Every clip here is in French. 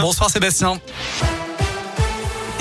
Bonsoir Sébastien.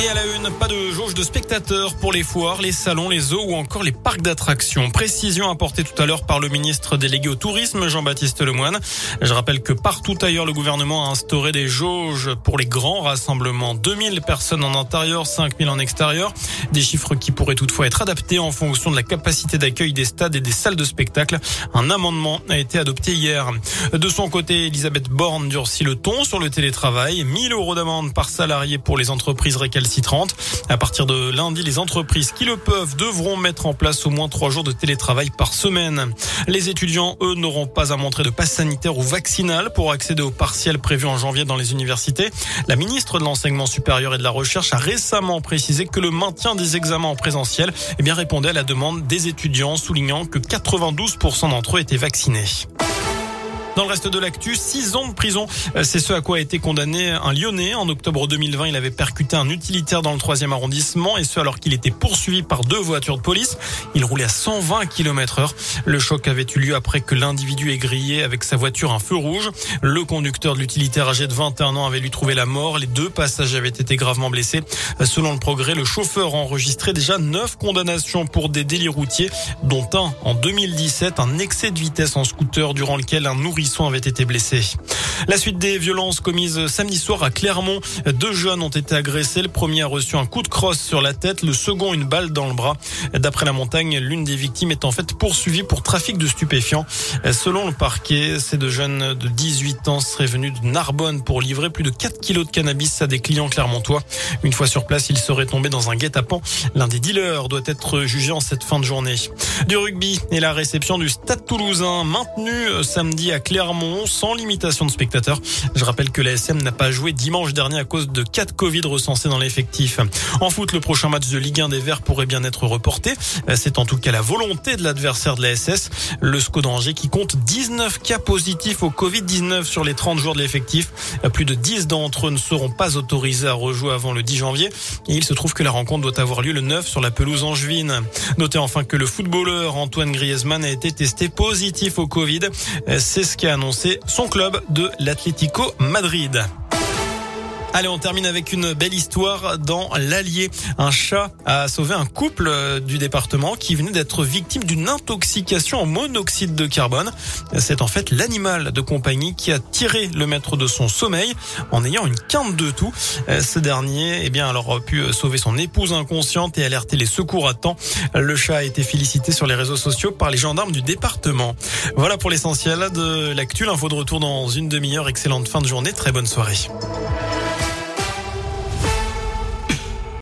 Et à la une, pas de jauge de spectateurs pour les foires, les salons, les zoos ou encore les parcs d'attractions. Précision apportée tout à l'heure par le ministre délégué au tourisme, Jean-Baptiste Lemoine. Je rappelle que partout ailleurs, le gouvernement a instauré des jauges pour les grands rassemblements. 2000 personnes en intérieur, 5000 en extérieur. Des chiffres qui pourraient toutefois être adaptés en fonction de la capacité d'accueil des stades et des salles de spectacle. Un amendement a été adopté hier. De son côté, Elisabeth Borne durcit le ton sur le télétravail. 1000 euros d'amende par salarié pour les entreprises récalcitrantes 30. À partir de lundi, les entreprises qui le peuvent devront mettre en place au moins trois jours de télétravail par semaine. Les étudiants, eux, n'auront pas à montrer de passe sanitaire ou vaccinal pour accéder aux partiels prévus en janvier dans les universités. La ministre de l'Enseignement supérieur et de la Recherche a récemment précisé que le maintien des examens en présentiel eh bien, répondait à la demande des étudiants, soulignant que 92% d'entre eux étaient vaccinés. Dans le reste de l'actu, six ans de prison. Euh, c'est ce à quoi a été condamné un Lyonnais. En octobre 2020, il avait percuté un utilitaire dans le troisième arrondissement et ce alors qu'il était poursuivi par deux voitures de police. Il roulait à 120 km heure. Le choc avait eu lieu après que l'individu ait grillé avec sa voiture un feu rouge. Le conducteur de l'utilitaire âgé de 21 ans avait lui trouvé la mort. Les deux passagers avaient été gravement blessés. Selon le progrès, le chauffeur a enregistré déjà neuf condamnations pour des délits routiers, dont un en 2017, un excès de vitesse en scooter durant lequel un nourrisson été. La suite des violences commises samedi soir à Clermont. Deux jeunes ont été agressés. Le premier a reçu un coup de crosse sur la tête, le second une balle dans le bras. D'après la montagne, l'une des victimes est en fait poursuivie pour trafic de stupéfiants. Selon le parquet, ces deux jeunes de 18 ans seraient venus de Narbonne pour livrer plus de 4 kilos de cannabis à des clients clermontois. Une fois sur place, ils seraient tombés dans un guet-apens. L'un des dealers doit être jugé en cette fin de journée. Du rugby et la réception du Stade toulousain maintenu samedi à Clermont sans limitation de spectateurs. Je rappelle que la SM n'a pas joué dimanche dernier à cause de 4 Covid recensés dans l'effectif. En foot, le prochain match de Ligue 1 des Verts pourrait bien être reporté. C'est en tout cas la volonté de l'adversaire de la SS, le SCO d'Angers qui compte 19 cas positifs au Covid-19 sur les 30 jours de l'effectif. Plus de 10 d'entre eux ne seront pas autorisés à rejouer avant le 10 janvier. Et il se trouve que la rencontre doit avoir lieu le 9 sur la pelouse angevine. Notez enfin que le footballeur Antoine Griezmann a été testé positif au Covid. C'est ce qu'a annoncé son club de l'Atlético Madrid. Allez, on termine avec une belle histoire dans l'Allier. Un chat a sauvé un couple euh, du département qui venait d'être victime d'une intoxication en monoxyde de carbone. C'est en fait l'animal de compagnie qui a tiré le maître de son sommeil en ayant une quinte de tout. Euh, ce dernier, eh bien, alors, a pu sauver son épouse inconsciente et alerter les secours à temps. Le chat a été félicité sur les réseaux sociaux par les gendarmes du département. Voilà pour l'essentiel de l'actu. L'info de retour dans une demi-heure. Excellente fin de journée. Très bonne soirée.